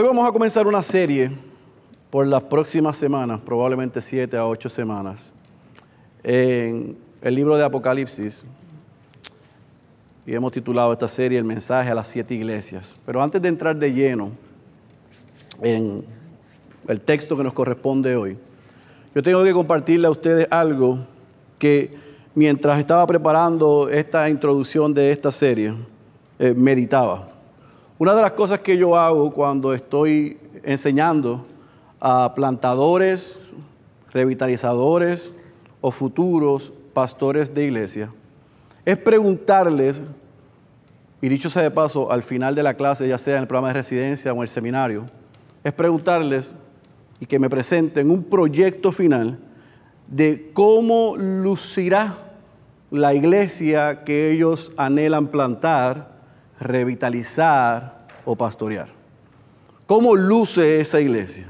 Hoy vamos a comenzar una serie por las próximas semanas, probablemente siete a ocho semanas, en el libro de Apocalipsis. Y hemos titulado esta serie El mensaje a las siete iglesias. Pero antes de entrar de lleno en el texto que nos corresponde hoy, yo tengo que compartirle a ustedes algo que mientras estaba preparando esta introducción de esta serie, eh, meditaba. Una de las cosas que yo hago cuando estoy enseñando a plantadores, revitalizadores o futuros pastores de iglesia es preguntarles, y dicho sea de paso, al final de la clase, ya sea en el programa de residencia o en el seminario, es preguntarles y que me presenten un proyecto final de cómo lucirá la iglesia que ellos anhelan plantar revitalizar o pastorear. ¿Cómo luce esa iglesia?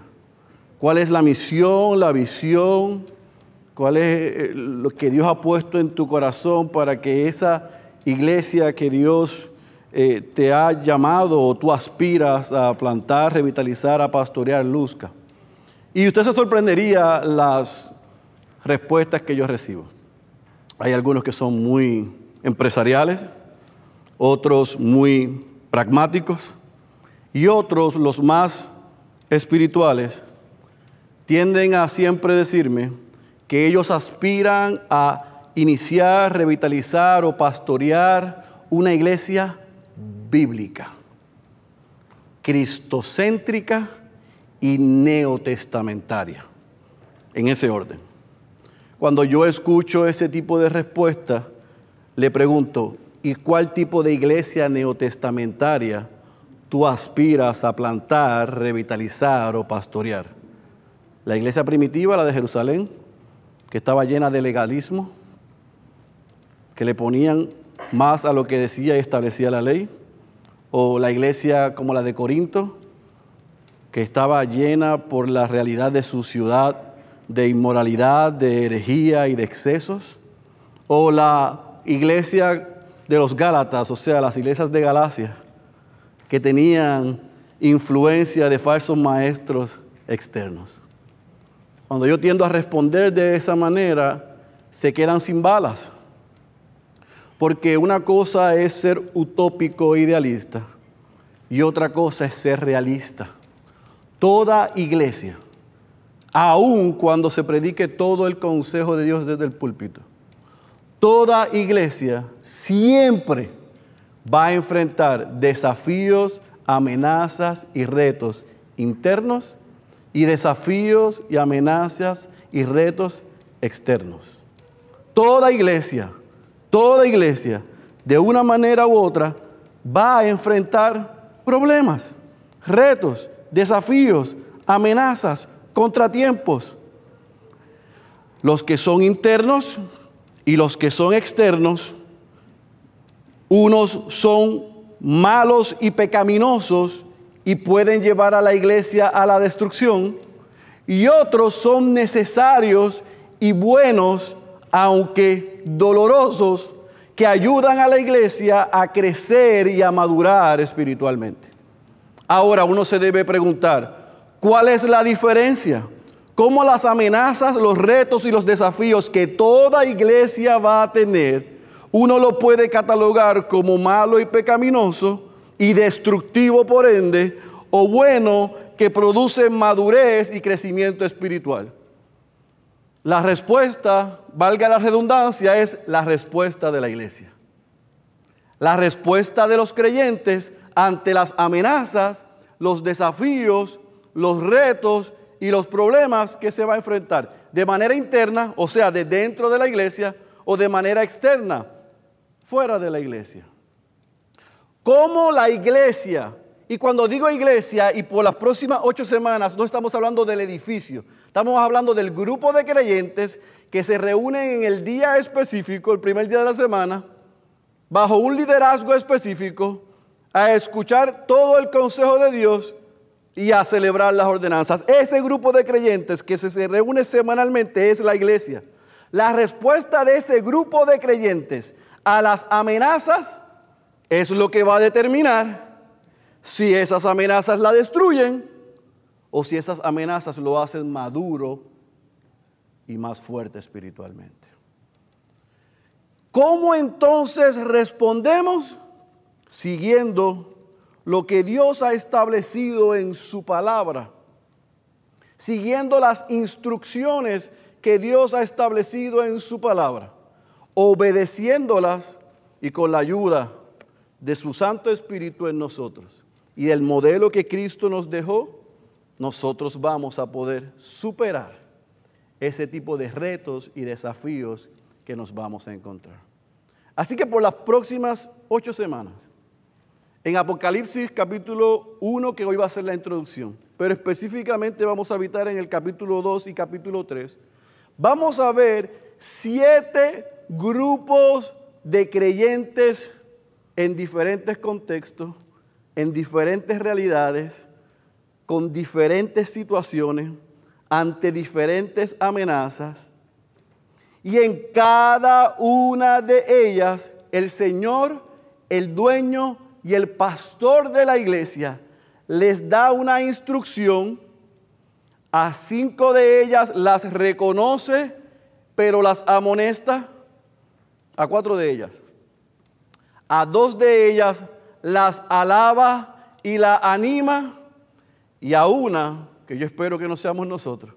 ¿Cuál es la misión, la visión? ¿Cuál es eh, lo que Dios ha puesto en tu corazón para que esa iglesia que Dios eh, te ha llamado o tú aspiras a plantar, revitalizar, a pastorear, luzca? Y usted se sorprendería las respuestas que yo recibo. Hay algunos que son muy empresariales, otros muy pragmáticos y otros, los más espirituales, tienden a siempre decirme que ellos aspiran a iniciar, revitalizar o pastorear una iglesia bíblica, cristocéntrica y neotestamentaria, en ese orden. Cuando yo escucho ese tipo de respuesta, le pregunto, y cuál tipo de iglesia neotestamentaria tú aspiras a plantar, revitalizar o pastorear. La iglesia primitiva, la de Jerusalén, que estaba llena de legalismo, que le ponían más a lo que decía y establecía la ley, o la iglesia como la de Corinto, que estaba llena por la realidad de su ciudad de inmoralidad, de herejía y de excesos, o la iglesia de los Gálatas, o sea, las iglesias de Galacia, que tenían influencia de falsos maestros externos. Cuando yo tiendo a responder de esa manera, se quedan sin balas. Porque una cosa es ser utópico e idealista y otra cosa es ser realista. Toda iglesia, aun cuando se predique todo el consejo de Dios desde el púlpito, Toda iglesia siempre va a enfrentar desafíos, amenazas y retos internos y desafíos y amenazas y retos externos. Toda iglesia, toda iglesia, de una manera u otra, va a enfrentar problemas, retos, desafíos, amenazas, contratiempos. Los que son internos y los que son externos, unos son malos y pecaminosos y pueden llevar a la iglesia a la destrucción, y otros son necesarios y buenos, aunque dolorosos, que ayudan a la iglesia a crecer y a madurar espiritualmente. Ahora uno se debe preguntar, ¿cuál es la diferencia? Cómo las amenazas, los retos y los desafíos que toda iglesia va a tener, uno lo puede catalogar como malo y pecaminoso y destructivo por ende, o bueno que produce madurez y crecimiento espiritual. La respuesta, valga la redundancia, es la respuesta de la iglesia. La respuesta de los creyentes ante las amenazas, los desafíos, los retos y los problemas que se va a enfrentar de manera interna, o sea, de dentro de la iglesia, o de manera externa, fuera de la iglesia. ¿Cómo la iglesia, y cuando digo iglesia, y por las próximas ocho semanas, no estamos hablando del edificio, estamos hablando del grupo de creyentes que se reúnen en el día específico, el primer día de la semana, bajo un liderazgo específico, a escuchar todo el consejo de Dios y a celebrar las ordenanzas. Ese grupo de creyentes que se reúne semanalmente es la iglesia. La respuesta de ese grupo de creyentes a las amenazas es lo que va a determinar si esas amenazas la destruyen o si esas amenazas lo hacen maduro y más fuerte espiritualmente. ¿Cómo entonces respondemos? Siguiendo lo que Dios ha establecido en su palabra, siguiendo las instrucciones que Dios ha establecido en su palabra, obedeciéndolas y con la ayuda de su Santo Espíritu en nosotros y del modelo que Cristo nos dejó, nosotros vamos a poder superar ese tipo de retos y desafíos que nos vamos a encontrar. Así que por las próximas ocho semanas, en Apocalipsis capítulo 1, que hoy va a ser la introducción, pero específicamente vamos a habitar en el capítulo 2 y capítulo 3, vamos a ver siete grupos de creyentes en diferentes contextos, en diferentes realidades, con diferentes situaciones, ante diferentes amenazas. Y en cada una de ellas, el Señor, el dueño y el pastor de la iglesia les da una instrucción. A cinco de ellas las reconoce, pero las amonesta a cuatro de ellas. A dos de ellas las alaba y la anima. Y a una, que yo espero que no seamos nosotros,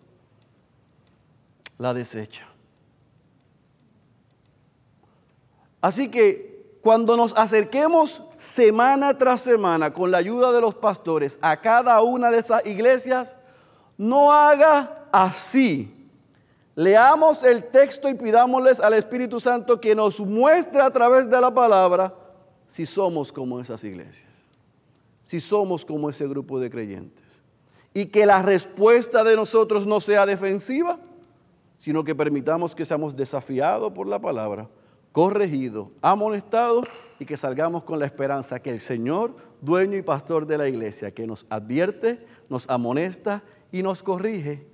la desecha. Así que cuando nos acerquemos semana tras semana con la ayuda de los pastores a cada una de esas iglesias, no haga así Leamos el texto y pidámosles al Espíritu Santo que nos muestre a través de la palabra si somos como esas iglesias, si somos como ese grupo de creyentes. Y que la respuesta de nosotros no sea defensiva, sino que permitamos que seamos desafiados por la palabra, corregidos, amonestados y que salgamos con la esperanza que el Señor, dueño y pastor de la iglesia, que nos advierte, nos amonesta y nos corrige,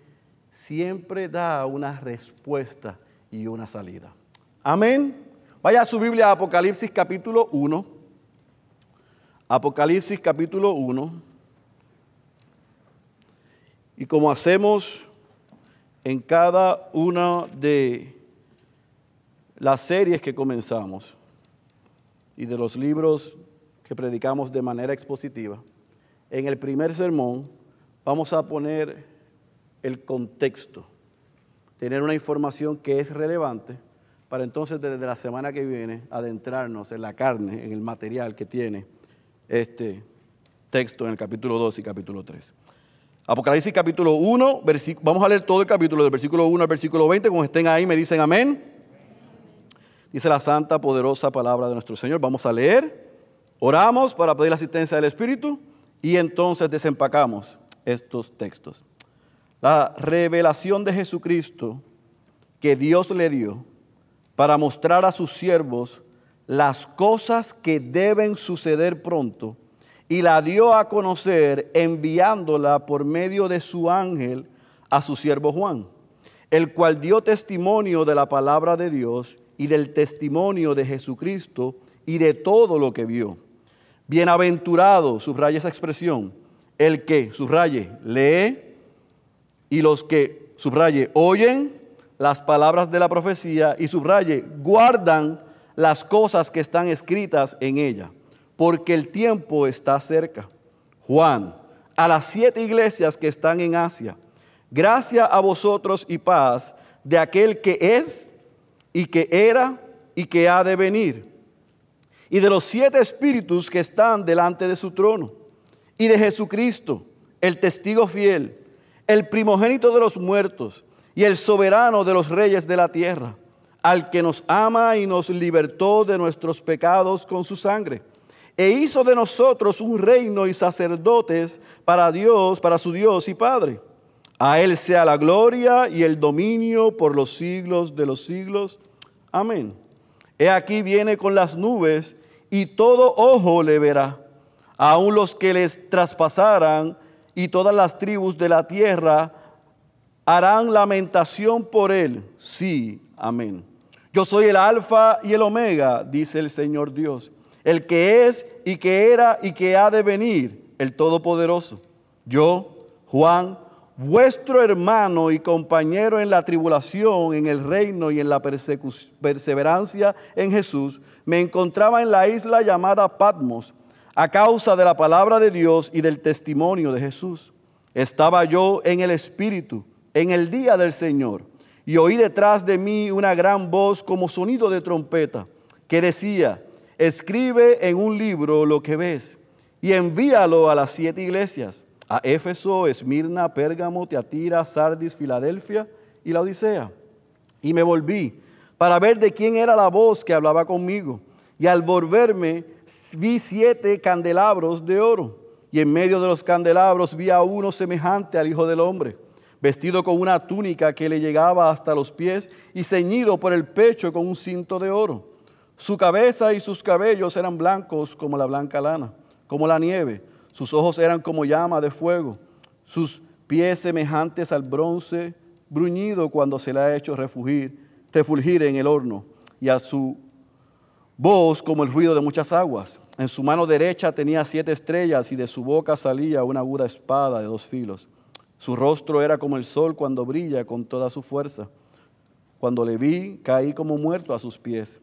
siempre da una respuesta y una salida. Amén. Vaya a su Biblia, Apocalipsis capítulo 1. Apocalipsis capítulo 1. Y como hacemos en cada una de las series que comenzamos y de los libros que predicamos de manera expositiva, en el primer sermón vamos a poner el contexto, tener una información que es relevante para entonces desde la semana que viene adentrarnos en la carne, en el material que tiene este texto en el capítulo 2 y capítulo 3. Apocalipsis capítulo 1, vamos a leer todo el capítulo del versículo 1 al versículo 20, como estén ahí me dicen amén. Dice la santa, poderosa palabra de nuestro Señor. Vamos a leer, oramos para pedir la asistencia del Espíritu y entonces desempacamos estos textos la revelación de Jesucristo que Dios le dio para mostrar a sus siervos las cosas que deben suceder pronto y la dio a conocer enviándola por medio de su ángel a su siervo Juan, el cual dio testimonio de la palabra de Dios y del testimonio de Jesucristo y de todo lo que vio. Bienaventurado, subraya esa expresión, el que, subraye, lee, y los que, subraye, oyen las palabras de la profecía y subraye, guardan las cosas que están escritas en ella, porque el tiempo está cerca. Juan, a las siete iglesias que están en Asia, gracia a vosotros y paz de aquel que es y que era y que ha de venir, y de los siete espíritus que están delante de su trono, y de Jesucristo, el testigo fiel el primogénito de los muertos y el soberano de los reyes de la tierra, al que nos ama y nos libertó de nuestros pecados con su sangre, e hizo de nosotros un reino y sacerdotes para Dios, para su Dios y Padre. A Él sea la gloria y el dominio por los siglos de los siglos. Amén. He aquí viene con las nubes y todo ojo le verá, aun los que les traspasaran y todas las tribus de la tierra harán lamentación por él. Sí, amén. Yo soy el alfa y el omega, dice el Señor Dios, el que es y que era y que ha de venir, el Todopoderoso. Yo, Juan, vuestro hermano y compañero en la tribulación, en el reino y en la perseverancia en Jesús, me encontraba en la isla llamada Patmos a causa de la palabra de Dios y del testimonio de Jesús. Estaba yo en el Espíritu en el día del Señor y oí detrás de mí una gran voz como sonido de trompeta que decía, escribe en un libro lo que ves y envíalo a las siete iglesias a Éfeso, Esmirna, Pérgamo, Teatira, Sardis, Filadelfia y la Odisea. Y me volví para ver de quién era la voz que hablaba conmigo. Y al volverme vi siete candelabros de oro. Y en medio de los candelabros vi a uno semejante al Hijo del Hombre, vestido con una túnica que le llegaba hasta los pies y ceñido por el pecho con un cinto de oro. Su cabeza y sus cabellos eran blancos como la blanca lana, como la nieve sus ojos eran como llama de fuego, sus pies semejantes al bronce bruñido cuando se le ha hecho refugir, refulgir en el horno, y a su voz como el ruido de muchas aguas. En su mano derecha tenía siete estrellas y de su boca salía una aguda espada de dos filos. Su rostro era como el sol cuando brilla con toda su fuerza. Cuando le vi, caí como muerto a sus pies.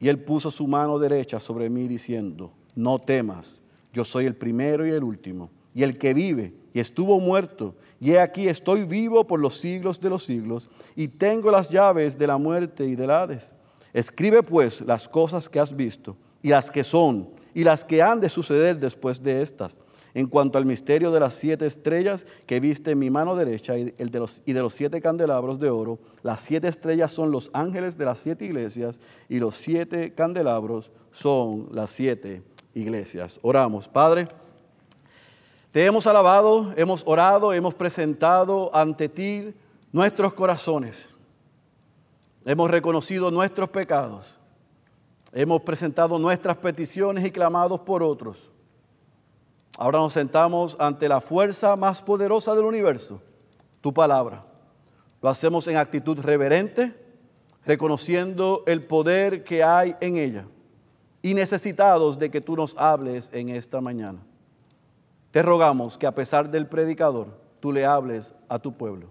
Y él puso su mano derecha sobre mí diciendo, no temas yo soy el primero y el último, y el que vive y estuvo muerto, y he aquí estoy vivo por los siglos de los siglos, y tengo las llaves de la muerte y del Hades. Escribe pues las cosas que has visto, y las que son, y las que han de suceder después de estas. En cuanto al misterio de las siete estrellas que viste en mi mano derecha y, de los siete candelabros de oro, las siete estrellas son los ángeles de las siete iglesias y los siete candelabros son las siete iglesias. Oramos, Padre. Te hemos alabado, hemos orado, hemos presentado ante ti nuestros corazones. Hemos reconocido nuestros pecados. Hemos presentado nuestras peticiones y clamados por otros. Ahora nos sentamos ante la fuerza más poderosa del universo, tu palabra. Lo hacemos en actitud reverente, reconociendo el poder que hay en ella y necesitados de que tú nos hables en esta mañana. Te rogamos que a pesar del predicador, tú le hables a tu pueblo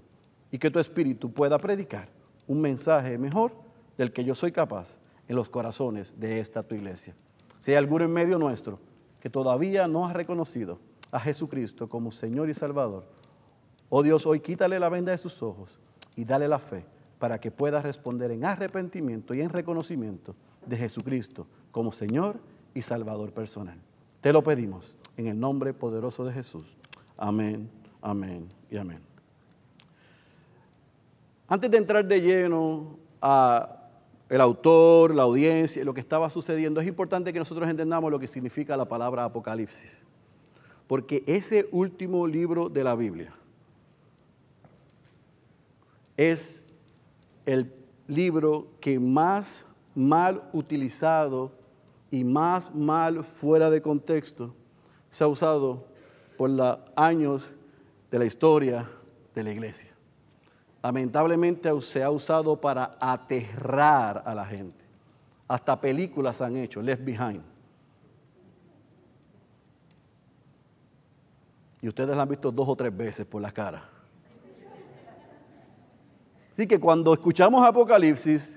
y que tu espíritu pueda predicar un mensaje mejor del que yo soy capaz en los corazones de esta tu iglesia. Si hay alguno en medio nuestro que todavía no ha reconocido a Jesucristo como Señor y Salvador, oh Dios, hoy quítale la venda de sus ojos y dale la fe para que pueda responder en arrepentimiento y en reconocimiento de Jesucristo como Señor y Salvador personal. Te lo pedimos en el nombre poderoso de Jesús. Amén, amén y amén. Antes de entrar de lleno a el autor, la audiencia, lo que estaba sucediendo, es importante que nosotros entendamos lo que significa la palabra Apocalipsis. Porque ese último libro de la Biblia es el libro que más mal utilizado y más mal fuera de contexto se ha usado por los años de la historia de la iglesia. Lamentablemente se ha usado para aterrar a la gente. Hasta películas han hecho, Left Behind. Y ustedes la han visto dos o tres veces por la cara. Así que cuando escuchamos Apocalipsis,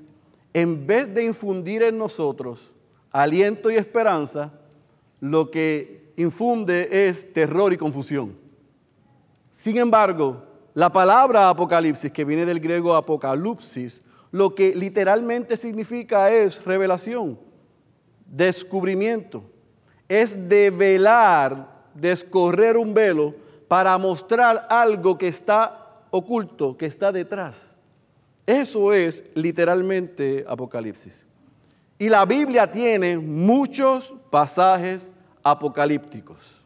en vez de infundir en nosotros aliento y esperanza, lo que infunde es terror y confusión. Sin embargo, la palabra apocalipsis, que viene del griego apocalipsis, lo que literalmente significa es revelación, descubrimiento, es develar, descorrer un velo para mostrar algo que está oculto, que está detrás. Eso es literalmente Apocalipsis. Y la Biblia tiene muchos pasajes apocalípticos.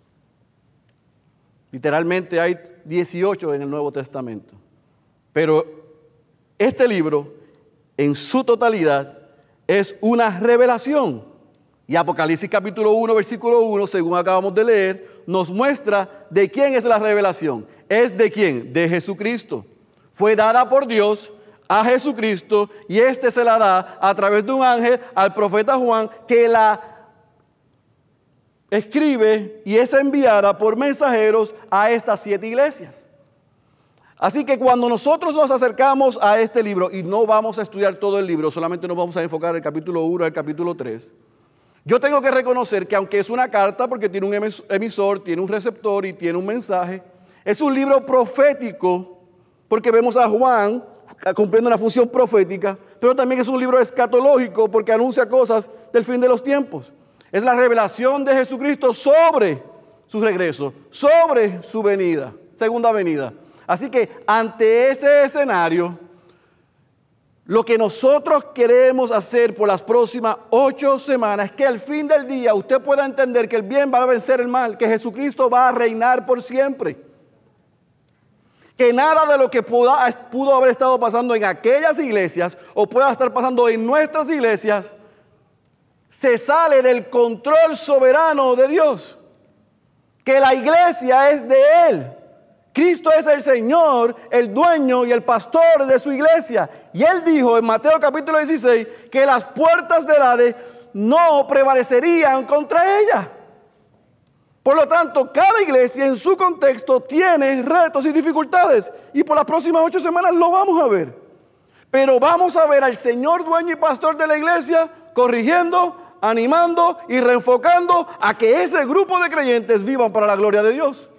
Literalmente hay 18 en el Nuevo Testamento. Pero este libro, en su totalidad, es una revelación. Y Apocalipsis capítulo 1, versículo 1, según acabamos de leer, nos muestra de quién es la revelación. ¿Es de quién? De Jesucristo. Fue dada por Dios a Jesucristo y éste se la da a través de un ángel al profeta Juan que la escribe y es enviada por mensajeros a estas siete iglesias. Así que cuando nosotros nos acercamos a este libro, y no vamos a estudiar todo el libro, solamente nos vamos a enfocar en el capítulo 1 al capítulo 3, yo tengo que reconocer que aunque es una carta, porque tiene un emisor, tiene un receptor y tiene un mensaje, es un libro profético, porque vemos a Juan cumpliendo una función profética, pero también es un libro escatológico, porque anuncia cosas del fin de los tiempos. Es la revelación de Jesucristo sobre su regreso, sobre su venida, segunda venida. Así que ante ese escenario, lo que nosotros queremos hacer por las próximas ocho semanas es que al fin del día usted pueda entender que el bien va a vencer el mal, que Jesucristo va a reinar por siempre. Que nada de lo que pudo, pudo haber estado pasando en aquellas iglesias o pueda estar pasando en nuestras iglesias se sale del control soberano de Dios. Que la iglesia es de Él. Cristo es el Señor, el dueño y el pastor de su iglesia. Y Él dijo en Mateo capítulo 16 que las puertas del Hades no prevalecerían contra ella. Por lo tanto, cada iglesia en su contexto tiene retos y dificultades. Y por las próximas ocho semanas lo vamos a ver. Pero vamos a ver al Señor dueño y pastor de la iglesia corrigiendo, animando y reenfocando a que ese grupo de creyentes vivan para la gloria de Dios.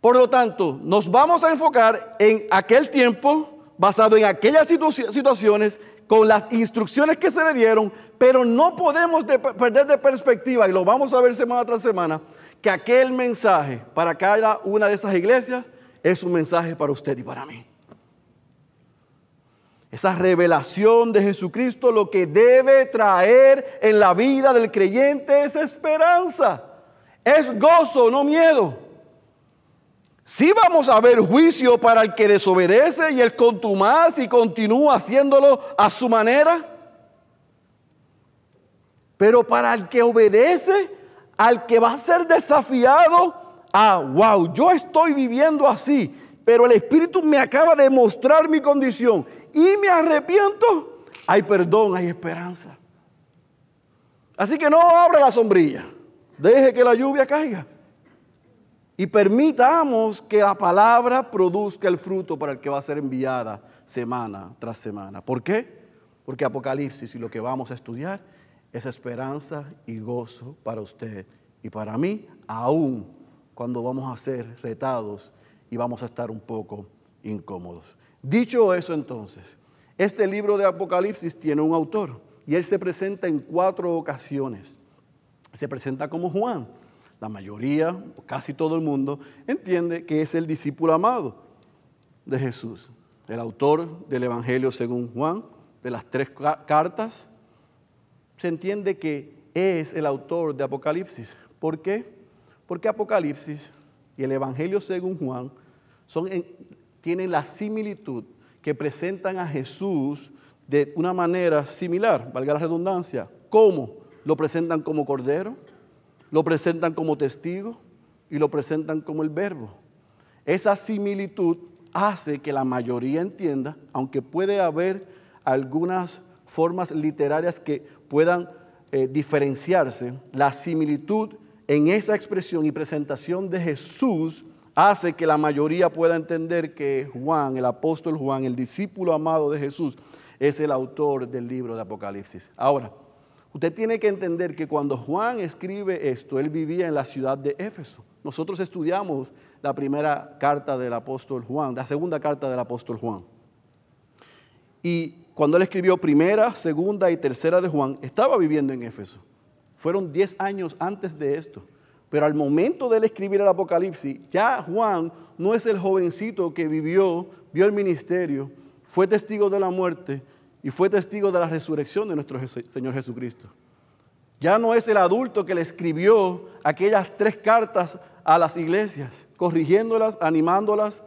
Por lo tanto, nos vamos a enfocar en aquel tiempo, basado en aquellas situaciones, con las instrucciones que se le dieron, pero no podemos perder de perspectiva, y lo vamos a ver semana tras semana, que aquel mensaje para cada una de esas iglesias es un mensaje para usted y para mí. Esa revelación de Jesucristo lo que debe traer en la vida del creyente es esperanza, es gozo, no miedo. Si vamos a ver juicio para el que desobedece y el contumaz y continúa haciéndolo a su manera. Pero para el que obedece, al que va a ser desafiado, ah, wow, yo estoy viviendo así, pero el Espíritu me acaba de mostrar mi condición y me arrepiento, hay perdón, hay esperanza. Así que no abra la sombrilla, deje que la lluvia caiga y permitamos que la palabra produzca el fruto para el que va a ser enviada semana tras semana. ¿Por qué? Porque Apocalipsis y lo que vamos a estudiar es esperanza y gozo para usted y para mí, aún cuando vamos a ser retados y vamos a estar un poco incómodos. Dicho eso entonces, este libro de Apocalipsis tiene un autor y él se presenta en cuatro ocasiones. Se presenta como Juan. La mayoría, casi todo el mundo, entiende que es el discípulo amado de Jesús. El autor del Evangelio según Juan, de las tres cartas, se entiende que es el autor de Apocalipsis. ¿Por qué? Porque Apocalipsis y el Evangelio según Juan tienen la similitud que presentan a Jesús de una manera similar, valga la redundancia. ¿Cómo? Lo presentan como cordero, lo presentan como testigo y lo presentan como el verbo. Esa similitud hace que la mayoría entienda, aunque puede haber algunas formas literarias que puedan eh, diferenciarse, la similitud en esa expresión y presentación de Jesús hace que la mayoría pueda entender que Juan, el apóstol Juan, el discípulo amado de Jesús, es el autor del libro de Apocalipsis. Ahora, usted tiene que entender que cuando Juan escribe esto, él vivía en la ciudad de Éfeso. Nosotros estudiamos la primera carta del apóstol Juan, la segunda carta del apóstol Juan. Y cuando él escribió primera, segunda y tercera de Juan, estaba viviendo en Éfeso. Fueron diez años antes de esto. Pero al momento de él escribir el Apocalipsis, ya Juan no es el jovencito que vivió, vio el ministerio, fue testigo de la muerte y fue testigo de la resurrección de nuestro Señor Jesucristo. Ya no es el adulto que le escribió aquellas tres cartas a las iglesias, corrigiéndolas, animándolas,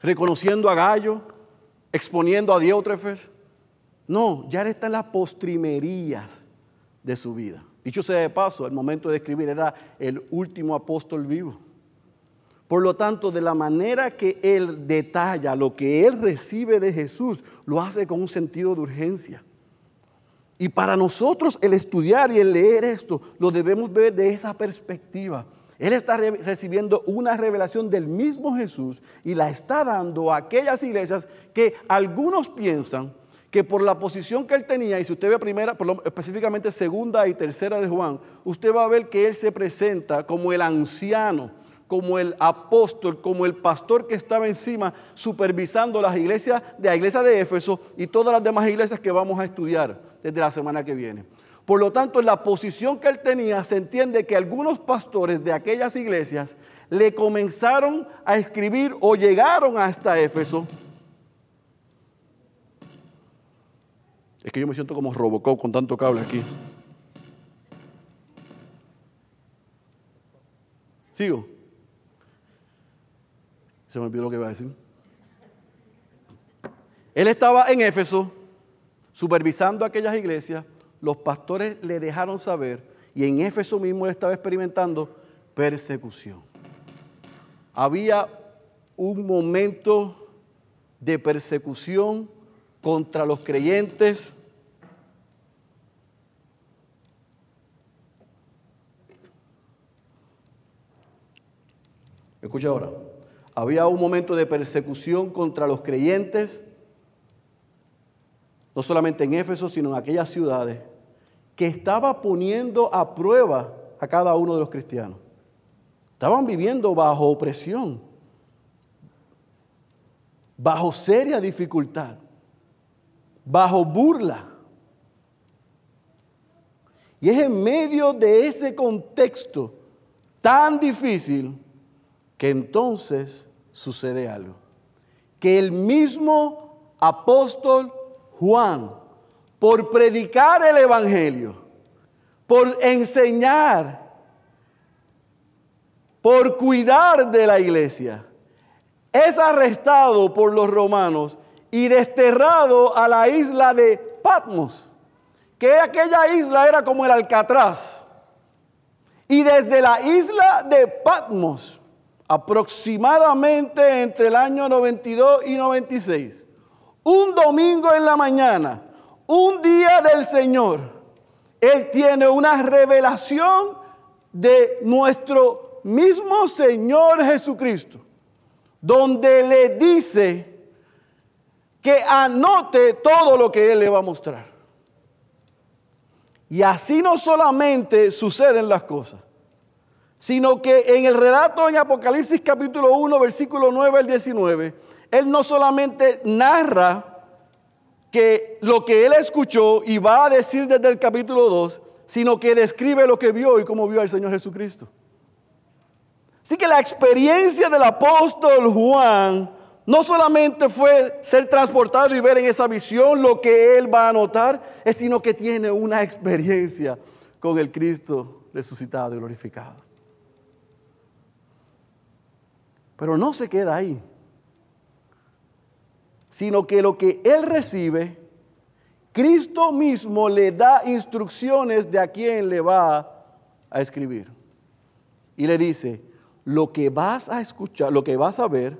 reconociendo a Gallo, exponiendo a Diótrefes. No, ya está en las postrimerías de su vida. Dicho sea de paso, el momento de escribir era el último apóstol vivo. Por lo tanto, de la manera que él detalla lo que él recibe de Jesús, lo hace con un sentido de urgencia. Y para nosotros el estudiar y el leer esto, lo debemos ver de esa perspectiva. Él está recibiendo una revelación del mismo Jesús y la está dando a aquellas iglesias que algunos piensan que por la posición que él tenía, y si usted ve primera, específicamente segunda y tercera de Juan, usted va a ver que él se presenta como el anciano, como el apóstol, como el pastor que estaba encima supervisando las iglesias de la iglesia de Éfeso y todas las demás iglesias que vamos a estudiar desde la semana que viene. Por lo tanto, en la posición que él tenía, se entiende que algunos pastores de aquellas iglesias le comenzaron a escribir o llegaron hasta Éfeso. Es que yo me siento como Robocop con tanto cable aquí. ¿Sigo? Se me olvidó lo que iba a decir. Él estaba en Éfeso supervisando aquellas iglesias los pastores le dejaron saber, y en Éfeso mismo él estaba experimentando persecución. Había un momento de persecución contra los creyentes. Escucha ahora. Había un momento de persecución contra los creyentes, no solamente en Éfeso, sino en aquellas ciudades que estaba poniendo a prueba a cada uno de los cristianos. Estaban viviendo bajo opresión, bajo seria dificultad, bajo burla. Y es en medio de ese contexto tan difícil que entonces sucede algo. Que el mismo apóstol Juan por predicar el Evangelio, por enseñar, por cuidar de la iglesia, es arrestado por los romanos y desterrado a la isla de Patmos, que aquella isla era como el Alcatraz. Y desde la isla de Patmos, aproximadamente entre el año 92 y 96, un domingo en la mañana, un día del Señor, Él tiene una revelación de nuestro mismo Señor Jesucristo, donde le dice que anote todo lo que Él le va a mostrar. Y así no solamente suceden las cosas, sino que en el relato en Apocalipsis capítulo 1, versículo 9 al 19, Él no solamente narra que lo que él escuchó y va a decir desde el capítulo 2, sino que describe lo que vio y cómo vio al Señor Jesucristo. Así que la experiencia del apóstol Juan no solamente fue ser transportado y ver en esa visión lo que él va a notar, sino que tiene una experiencia con el Cristo resucitado y glorificado. Pero no se queda ahí sino que lo que él recibe, Cristo mismo le da instrucciones de a quién le va a escribir. Y le dice, lo que vas a escuchar, lo que vas a ver,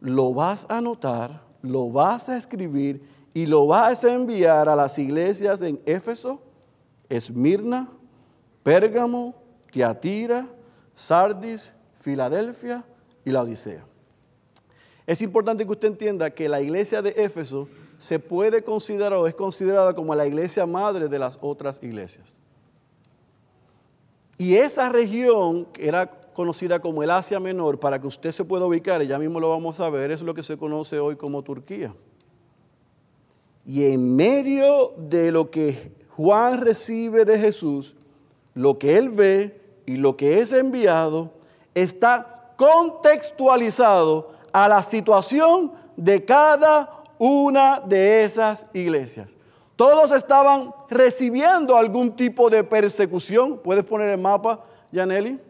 lo vas a anotar, lo vas a escribir y lo vas a enviar a las iglesias en Éfeso, Esmirna, Pérgamo, Tiatira, Sardis, Filadelfia y la Odisea. Es importante que usted entienda que la iglesia de Éfeso se puede considerar o es considerada como la iglesia madre de las otras iglesias. Y esa región era conocida como el Asia Menor, para que usted se pueda ubicar, y ya mismo lo vamos a ver, es lo que se conoce hoy como Turquía. Y en medio de lo que Juan recibe de Jesús, lo que él ve y lo que es enviado, está contextualizado a la situación de cada una de esas iglesias. Todos estaban recibiendo algún tipo de persecución. ¿Puedes poner el mapa, Yaneli?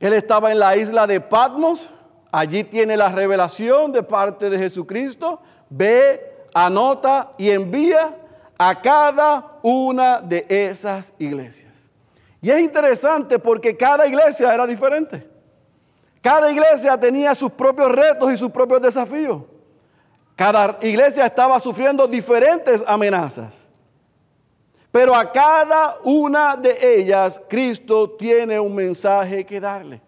Él estaba en la isla de Patmos. Allí tiene la revelación de parte de Jesucristo. Ve, anota y envía a cada una de esas iglesias. Y es interesante porque cada iglesia era diferente. Cada iglesia tenía sus propios retos y sus propios desafíos. Cada iglesia estaba sufriendo diferentes amenazas. Pero a cada una de ellas Cristo tiene un mensaje que darle.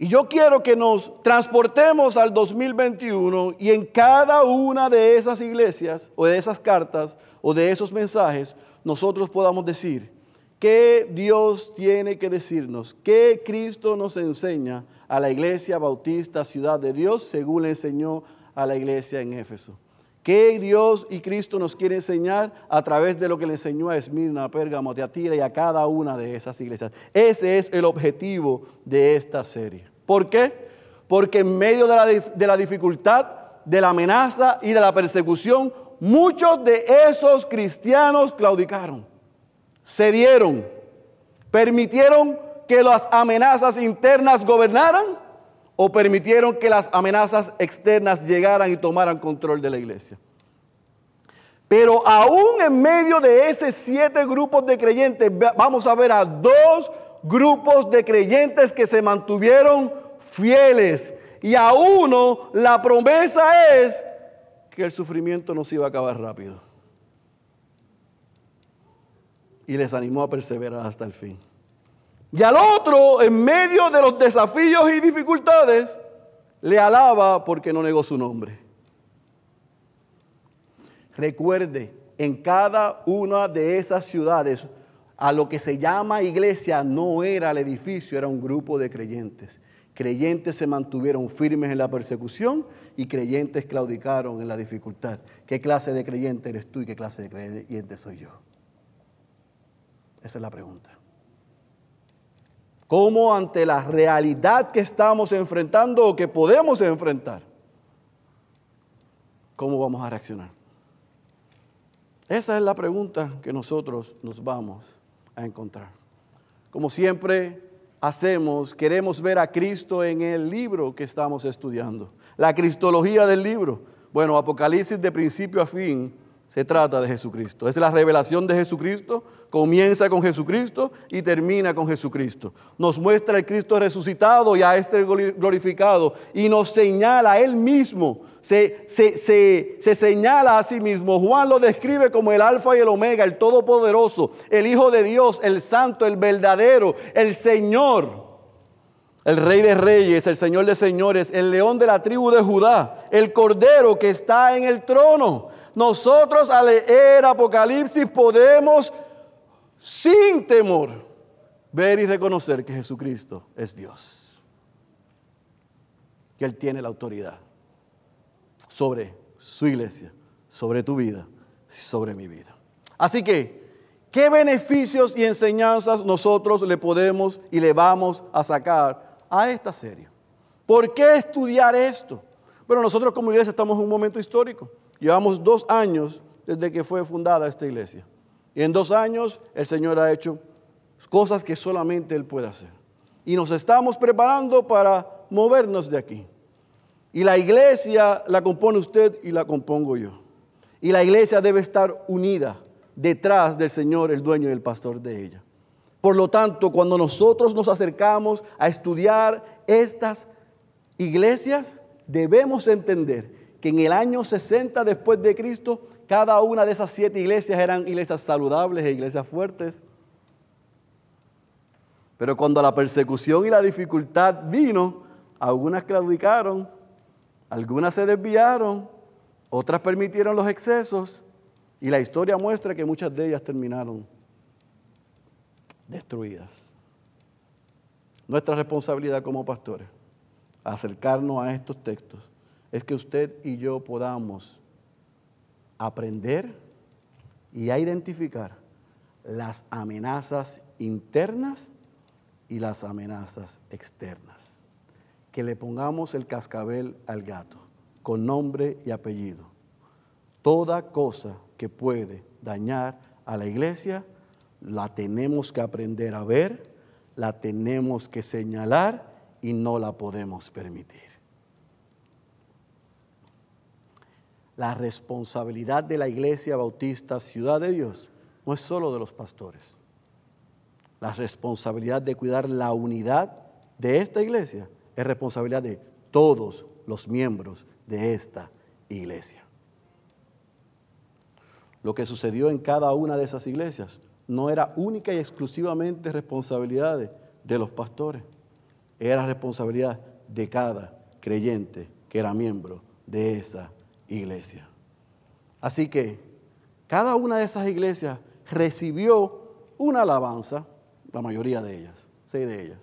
Y yo quiero que nos transportemos al 2021 y en cada una de esas iglesias o de esas cartas o de esos mensajes nosotros podamos decir qué Dios tiene que decirnos, qué Cristo nos enseña a la iglesia bautista Ciudad de Dios según le enseñó a la iglesia en Éfeso. ¿Qué Dios y Cristo nos quiere enseñar a través de lo que le enseñó a Esmirna, a Pérgamo, a Teatira y a cada una de esas iglesias? Ese es el objetivo de esta serie. ¿Por qué? Porque en medio de la, de la dificultad, de la amenaza y de la persecución, muchos de esos cristianos claudicaron, cedieron, permitieron que las amenazas internas gobernaran o permitieron que las amenazas externas llegaran y tomaran control de la iglesia. Pero aún en medio de esos siete grupos de creyentes, vamos a ver a dos grupos de creyentes que se mantuvieron fieles. Y a uno la promesa es que el sufrimiento no se iba a acabar rápido. Y les animó a perseverar hasta el fin. Y al otro, en medio de los desafíos y dificultades, le alaba porque no negó su nombre. Recuerde, en cada una de esas ciudades, a lo que se llama iglesia no era el edificio, era un grupo de creyentes. Creyentes se mantuvieron firmes en la persecución y creyentes claudicaron en la dificultad. ¿Qué clase de creyente eres tú y qué clase de creyente soy yo? Esa es la pregunta. ¿Cómo ante la realidad que estamos enfrentando o que podemos enfrentar, cómo vamos a reaccionar? Esa es la pregunta que nosotros nos vamos a encontrar. Como siempre hacemos, queremos ver a Cristo en el libro que estamos estudiando, la cristología del libro. Bueno, Apocalipsis de principio a fin se trata de Jesucristo. Es la revelación de Jesucristo, comienza con Jesucristo y termina con Jesucristo. Nos muestra el Cristo resucitado y a este glorificado y nos señala a Él mismo, se, se, señala a sí mismo. Juan lo describe como el alfa y el omega, el todopoderoso, el Hijo de Dios, el santo, el verdadero, el Señor. El rey de reyes, el señor de señores, el león de la tribu de Judá, el cordero que está en el trono. Nosotros al leer Apocalipsis podemos sin temor ver y reconocer que Jesucristo es Dios. Que Él tiene la autoridad sobre su iglesia, sobre tu vida, sobre mi vida. Así que, ¿qué beneficios y enseñanzas nosotros le podemos y le vamos a sacar a esta serie? ¿Por qué estudiar esto? Bueno, nosotros como iglesia estamos en un momento histórico. Llevamos dos años desde que fue fundada esta iglesia. Y en dos años el Señor ha hecho cosas que solamente Él puede hacer. Y nos estamos preparando para movernos de aquí. Y la iglesia la compone usted y la compongo yo. Y la iglesia debe estar unida detrás del Señor, el dueño y el pastor de ella. Por lo tanto, cuando nosotros nos acercamos a estudiar estas iglesias, debemos entender que en el año 60 después de Cristo, cada una de esas siete iglesias eran iglesias saludables e iglesias fuertes. Pero cuando la persecución y la dificultad vino, algunas claudicaron, algunas se desviaron, otras permitieron los excesos y la historia muestra que muchas de ellas terminaron destruidas. Nuestra responsabilidad como pastores, acercarnos a estos textos es que usted y yo podamos aprender y a identificar las amenazas internas y las amenazas externas. Que le pongamos el cascabel al gato con nombre y apellido. Toda cosa que puede dañar a la iglesia, la tenemos que aprender a ver, la tenemos que señalar y no la podemos permitir. La responsabilidad de la Iglesia Bautista Ciudad de Dios no es solo de los pastores. La responsabilidad de cuidar la unidad de esta iglesia es responsabilidad de todos los miembros de esta iglesia. lo que sucedió en cada una de esas iglesias no era única y exclusivamente responsabilidad de los pastores, era responsabilidad de cada creyente que era miembro de esa iglesia. Así que cada una de esas iglesias recibió una alabanza, la mayoría de ellas, seis de ellas.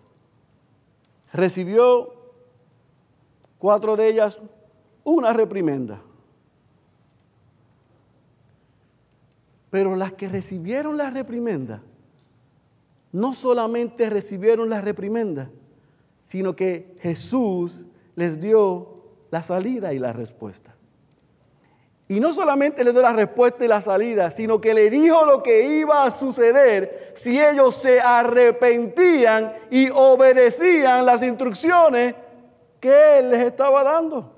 Recibió cuatro de ellas una reprimenda. Pero las que recibieron la reprimenda, no solamente recibieron la reprimenda, sino que Jesús les dio la salida y la respuesta. Y no solamente le dio la respuesta y la salida, sino que le dijo lo que iba a suceder si ellos se arrepentían y obedecían las instrucciones que Él les estaba dando.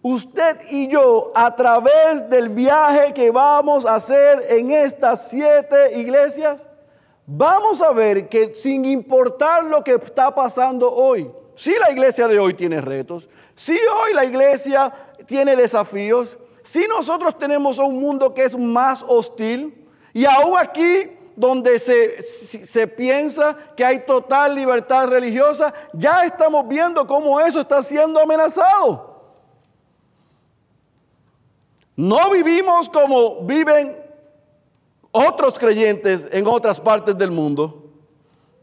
Usted y yo, a través del viaje que vamos a hacer en estas siete iglesias, vamos a ver que sin importar lo que está pasando hoy, si la iglesia de hoy tiene retos, si hoy la iglesia tiene desafíos, si nosotros tenemos un mundo que es más hostil, y aún aquí donde se, se, piensa que hay total libertad religiosa, ya estamos viendo cómo eso está siendo amenazado. No vivimos como viven otros creyentes en otras partes del mundo,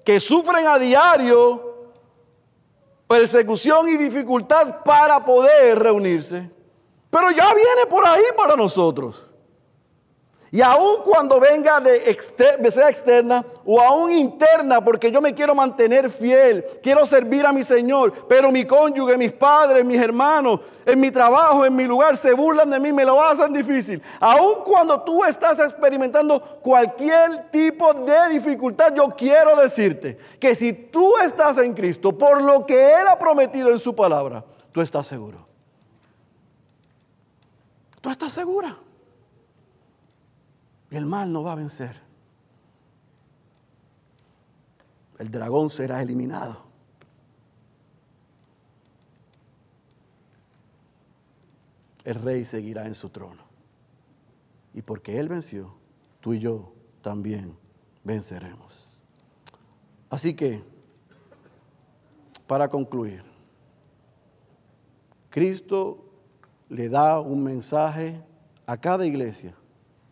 que sufren a diario persecución y dificultad para poder reunirse. Pero ya viene por ahí para nosotros. Y aun cuando venga de, sea externa o aún interna, porque yo me quiero mantener fiel, quiero servir a mi Señor, pero mi cónyuge, mis padres, mis hermanos, en mi trabajo, en mi lugar, se burlan de mí, me lo hacen difícil. Aun cuando tú estás experimentando cualquier tipo de dificultad, yo quiero decirte que si tú estás en Cristo, por lo que Él ha prometido en su palabra, tú estás seguro. Tú estás segura. Y el mal no va a vencer. El dragón será eliminado. El rey seguirá en su trono. Y porque Él venció, tú y yo también venceremos. Así que, para concluir, Cristo le da un mensaje a cada iglesia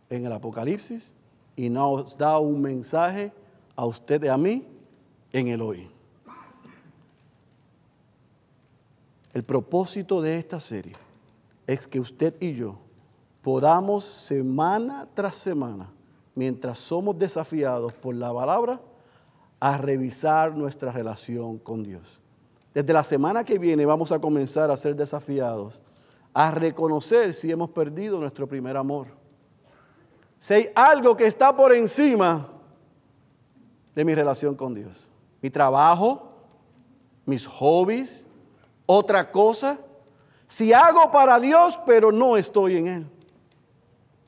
en el Apocalipsis y nos da un mensaje a usted y a mí en el hoy. El propósito de esta serie es que usted y yo podamos semana tras semana, mientras somos desafiados por la palabra, a revisar nuestra relación con Dios. Desde la semana que viene vamos a comenzar a ser desafiados a reconocer si hemos perdido nuestro primer amor si hay algo que está por encima de mi relación con Dios. Mi trabajo, mis hobbies, otra cosa. Si hago para Dios, pero no estoy en Él.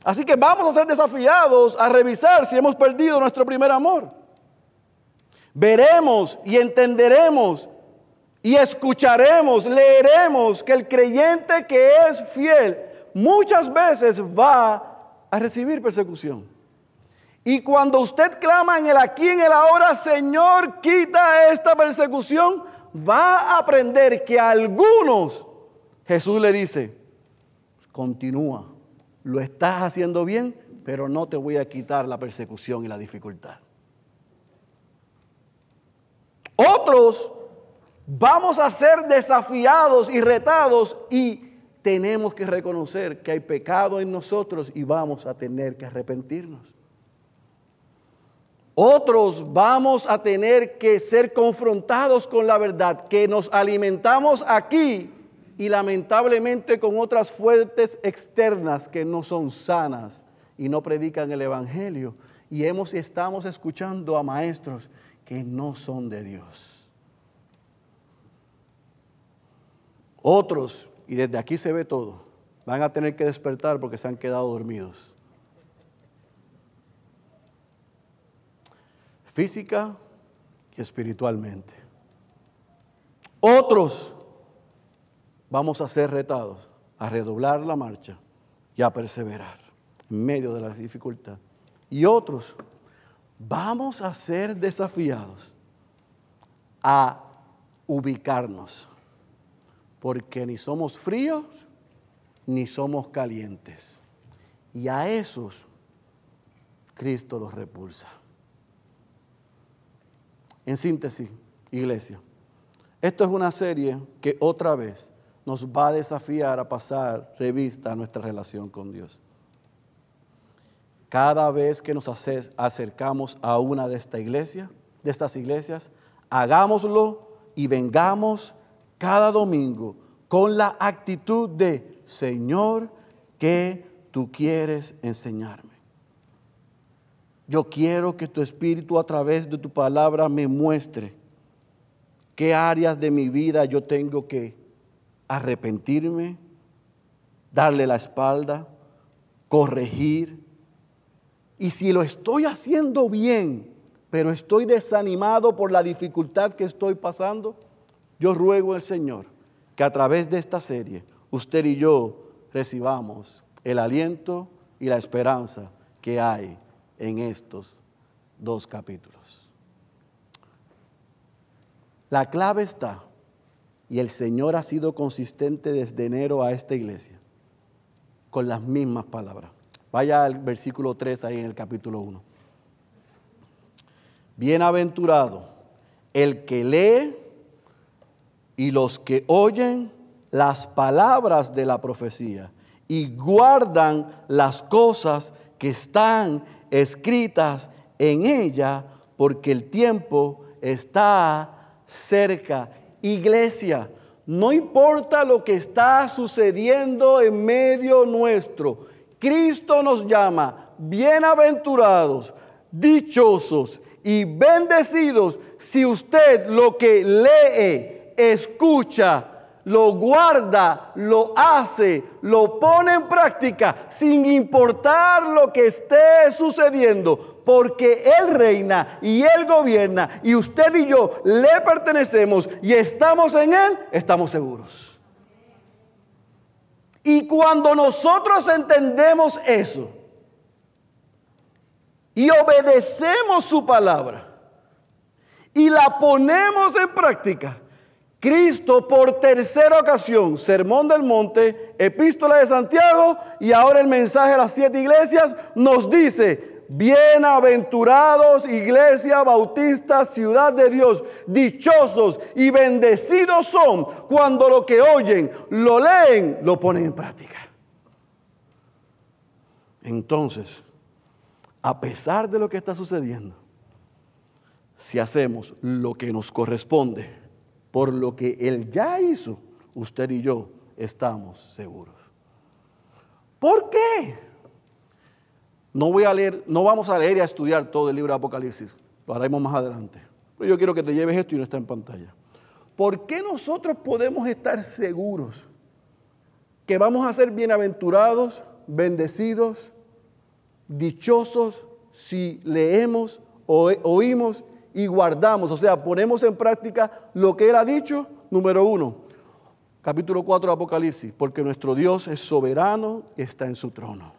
Así que vamos a ser desafiados a revisar si hemos perdido nuestro primer amor. Veremos y entenderemos y escucharemos, leeremos que el creyente que es fiel muchas veces va a recibir persecución. Y cuando usted clama en el aquí, en el ahora, Señor, quita esta persecución, va a aprender que algunos Jesús le dice, continúa, lo estás haciendo bien, pero no te voy a quitar la persecución y la dificultad. Otros vamos a ser desafiados y retados y tenemos que reconocer que hay pecado en nosotros y vamos a tener que arrepentirnos. Otros vamos a tener que ser confrontados con la verdad, que nos alimentamos aquí y lamentablemente con otras fuertes externas que no son sanas y no predican el Evangelio. Y hemos, estamos escuchando a maestros que no son de Dios. Otros y desde aquí se ve todo, van a tener que despertar porque se han quedado dormidos. Física y espiritualmente. Otros vamos a ser retados a redoblar la marcha y a perseverar en medio de la dificultad. Y otros, vamos a ser desafiados a ubicarnos, porque ni somos fríos ni somos calientes. Y a esos Cristo los repulsa. En síntesis, iglesia, esto es una serie que otra vez nos va a desafiar a pasar revista a nuestra relación con Dios. Cada vez que nos acercamos a una de de estas iglesias, hagámoslo y vengamos cada domingo con la actitud de, Señor, ¿qué tú quieres enseñarme? Yo quiero que tu Espíritu a través de tu palabra me muestre qué áreas de mi vida yo tengo que arrepentirme, darle la espalda, corregir. Y si lo estoy haciendo bien, pero estoy desanimado por la dificultad que estoy pasando, yo ruego al Señor que a través de esta serie usted y yo recibamos el aliento y la esperanza que hay en estos dos capítulos. La clave está, y el Señor ha sido consistente desde enero a esta iglesia, con las mismas palabras. Vaya al versículo 3 ahí en el capítulo 1. Bienaventurado el que lee y los que oyen las palabras de la profecía y guardan las cosas que están escritas en ella, porque el tiempo está cerca. Iglesia, no importa lo que está sucediendo en medio nuestro, Cristo nos llama bienaventurados, dichosos y bendecidos si usted lo que lee, escucha, lo guarda, lo hace, lo pone en práctica, sin importar lo que esté sucediendo, porque Él reina y Él gobierna y usted y yo le pertenecemos y estamos en Él, estamos seguros. Y cuando nosotros entendemos eso, y obedecemos su palabra y la ponemos en práctica, Cristo por tercera ocasión, Sermón del Monte, Epístola de Santiago y ahora el mensaje a las siete iglesias, nos dice, bienaventurados iglesia bautista, ciudad de Dios, dichosos y bendecidos son cuando lo que oyen, lo leen, lo ponen en práctica. Entonces, a pesar de lo que está sucediendo, si hacemos lo que nos corresponde por lo que Él ya hizo, usted y yo estamos seguros. ¿Por qué? No voy a leer, no vamos a leer y a estudiar todo el libro de Apocalipsis, lo haremos más adelante. Pero yo quiero que te lleves esto y no está en pantalla. ¿Por qué nosotros podemos estar seguros que vamos a ser bienaventurados, bendecidos, dichosos si leemos, oímos y guardamos, o sea, ponemos en práctica lo que Él ha dicho, número uno, capítulo 4 de Apocalipsis, porque nuestro Dios es soberano y está en su trono.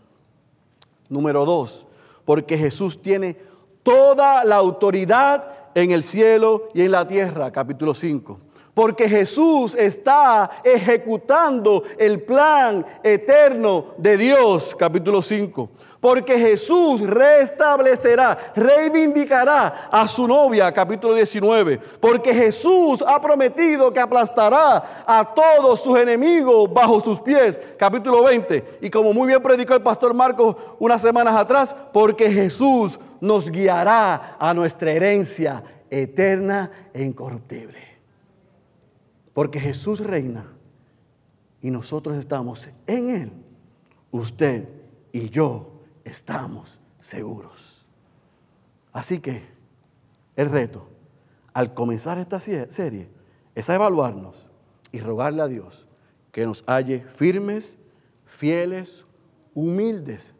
Número dos, porque Jesús tiene toda la autoridad en el cielo y en la tierra, capítulo 5 porque Jesús está ejecutando el plan eterno de Dios, capítulo 5. Porque Jesús restablecerá, reivindicará a su novia, capítulo 19. Porque Jesús ha prometido que aplastará a todos sus enemigos bajo sus pies, capítulo 20. Y como muy bien predicó el pastor Marcos unas semanas atrás, porque Jesús nos guiará a nuestra herencia eterna e incorruptible. Porque Jesús reina y nosotros estamos en Él. Usted y yo estamos seguros. Así que el reto al comenzar esta serie es a evaluarnos y rogarle a Dios que nos halle firmes, fieles, humildes.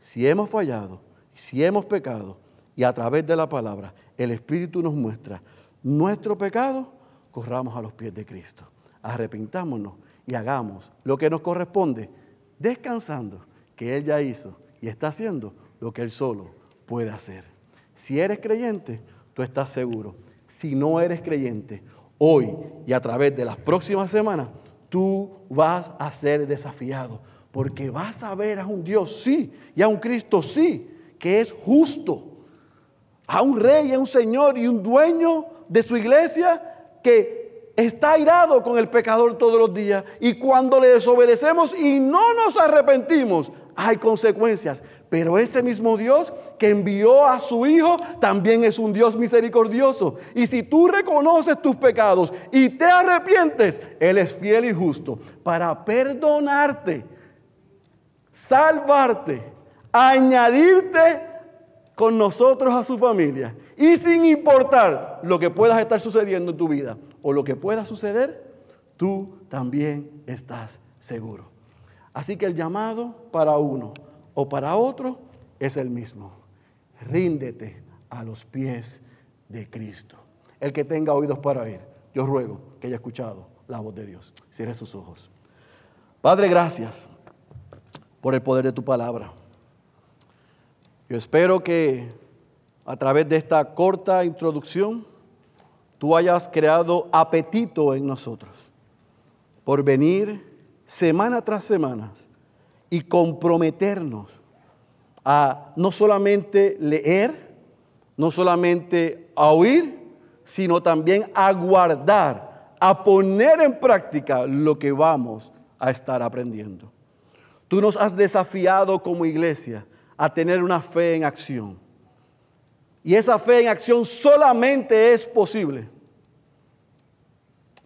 Si hemos fallado, si hemos pecado y a través de la palabra el Espíritu nos muestra nuestro pecado, corramos a los pies de Cristo. Arrepintámonos y hagamos lo que nos corresponde, descansando que Él ya hizo y está haciendo lo que Él solo puede hacer. Si eres creyente, tú estás seguro. Si no eres creyente, hoy y a través de las próximas semanas, tú vas a ser desafiado. Porque vas a ver a un Dios, sí, y a un Cristo, sí, que es justo. A un rey, a un señor y un dueño de su iglesia que está airado con el pecador todos los días. Y cuando le desobedecemos y no nos arrepentimos, hay consecuencias. Pero ese mismo Dios que envió a su Hijo también es un Dios misericordioso. Y si tú reconoces tus pecados y te arrepientes, Él es fiel y justo para perdonarte, salvarte, añadirte con nosotros a su familia. Y sin importar lo que pueda estar sucediendo en tu vida o lo que pueda suceder, tú también estás seguro. Así que el llamado para uno o para otro es el mismo. Ríndete a los pies de Cristo. El que tenga oídos para oír, yo ruego que haya escuchado la voz de Dios. Cierre sus ojos. Padre, gracias por el poder de tu palabra. Yo espero que a través de esta corta introducción tú hayas creado apetito en nosotros por venir semana tras semana y comprometernos a no solamente leer, no solamente a oír, sino también a guardar, a poner en práctica lo que vamos a estar aprendiendo. Tú nos has desafiado como iglesia a tener una fe en acción. Y esa fe en acción solamente es posible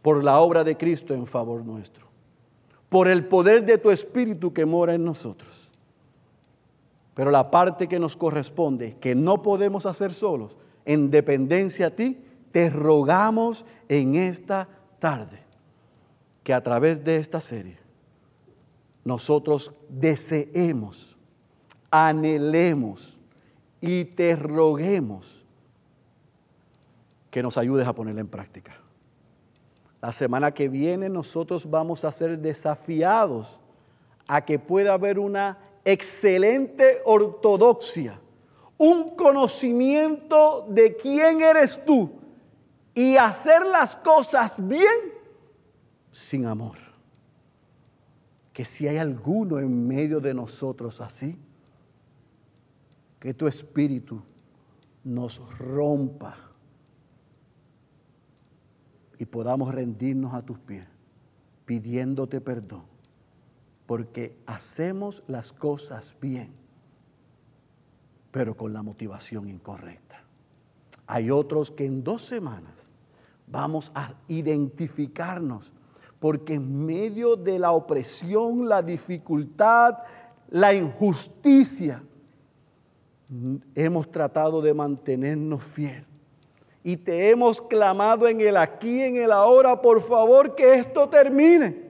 por la obra de Cristo en favor nuestro por el poder de tu Espíritu que mora en nosotros. Pero la parte que nos corresponde, que no podemos hacer solos, en dependencia a ti, te rogamos en esta tarde que a través de esta serie nosotros deseemos, anhelemos y te roguemos que nos ayudes a ponerla en práctica. La semana que viene nosotros vamos a ser desafiados a que pueda haber una excelente ortodoxia, un conocimiento de quién eres tú y hacer las cosas bien sin amor. Que si hay alguno en medio de nosotros así, que tu espíritu nos rompa y podamos rendirnos a tus pies pidiéndote perdón, porque hacemos las cosas bien, pero con la motivación incorrecta. Hay otros que en dos semanas vamos a identificarnos, porque en medio de la opresión, la dificultad, la injusticia, hemos tratado de mantenernos fieles y te hemos clamado en el aquí, en el ahora, por favor que esto termine.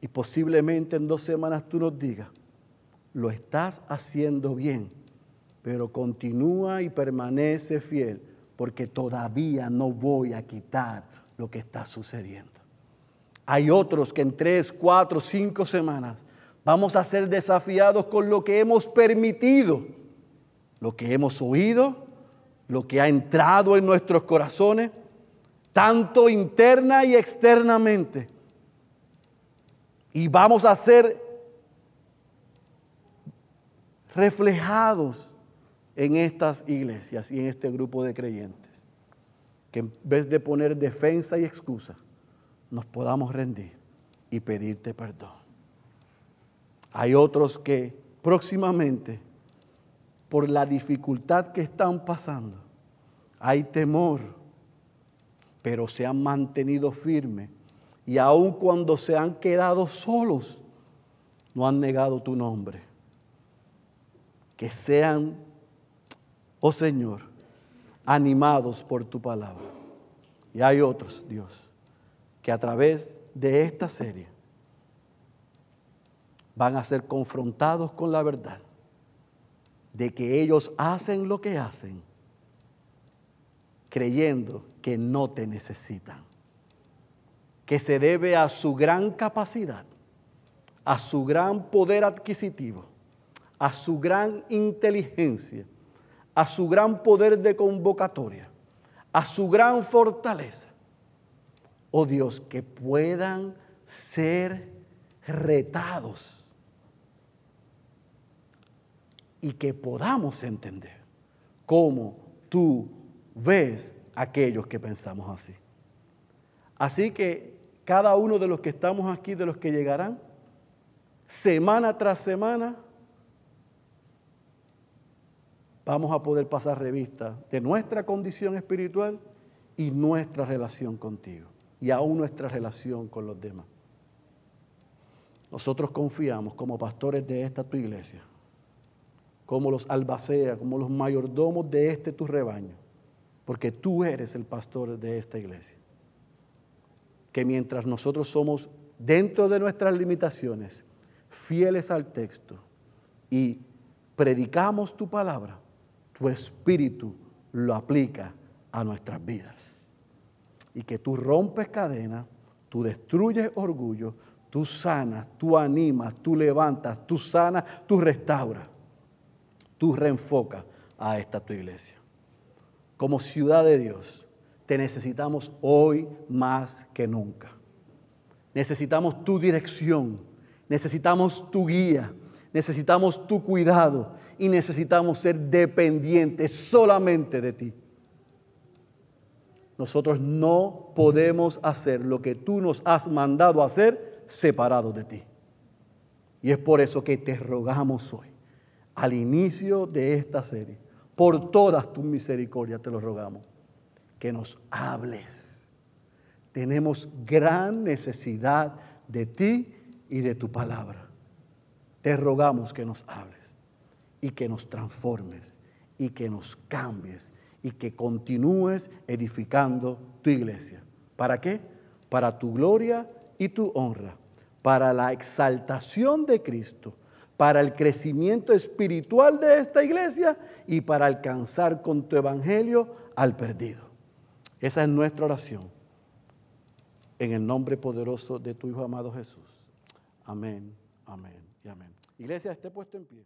Y posiblemente en dos semanas tú nos digas, lo estás haciendo bien, pero continúa y permanece fiel, porque todavía no voy a quitar lo que está sucediendo. Hay otros que en tres, cuatro, cinco semanas vamos a ser desafiados con lo que hemos permitido, lo que hemos oído, lo que ha entrado en nuestros corazones, tanto interna y externamente. Y vamos a ser reflejados en estas iglesias y en este grupo de creyentes. Que en vez de poner defensa y excusa, nos podamos rendir y pedirte perdón. Hay otros que próximamente por la dificultad que están pasando. Hay temor, pero se han mantenido firmes. Y aun cuando se han quedado solos, no han negado tu nombre. Que sean, oh Señor, animados por tu palabra. Y hay otros, Dios, que a través de esta serie van a ser confrontados con la verdad de que ellos hacen lo que hacen creyendo que no te necesitan, que se debe a su gran capacidad, a su gran poder adquisitivo, a su gran inteligencia, a su gran poder de convocatoria, a su gran fortaleza. Oh Dios, que puedan ser retados y que podamos entender cómo tú ves aquellos que pensamos así. Así que cada uno de los que estamos aquí, de los que llegarán, semana tras semana, vamos a poder pasar revista de nuestra condición espiritual y nuestra relación contigo, y aún nuestra relación con los demás. Nosotros confiamos como pastores de esta tu iglesia, como los albaceas, como los mayordomos de este tu rebaño, porque tú eres el pastor de esta iglesia. Que mientras nosotros somos dentro de nuestras limitaciones, fieles al texto y predicamos tu palabra, tu espíritu lo aplica a nuestras vidas. Y que tú rompes cadenas, tú destruyes orgullo, tú sanas, tú animas, tú levantas, tú sanas, tú restauras, tú reenfocas a esta tu iglesia. Como ciudad de Dios, te necesitamos hoy más que nunca. Necesitamos tu dirección, necesitamos tu guía, necesitamos tu cuidado y necesitamos ser dependientes solamente de ti. Nosotros no podemos hacer lo que tú nos has mandado hacer separados de ti. Y es por eso que te rogamos hoy, al inicio de esta serie, por todas tus misericordias te lo rogamos, que nos hables. Tenemos gran necesidad de ti y de tu palabra. Te rogamos que nos hables y que nos transformes y que nos cambies y que continúes edificando tu iglesia. ¿Para qué? Para tu gloria y tu honra para la exaltación de Cristo, para el crecimiento espiritual de esta iglesia y para alcanzar con tu evangelio al perdido. Esa es nuestra oración. En el nombre poderoso de tu Hijo amado Jesús. Amén, amén y amén. Iglesia, esté puesto en pie.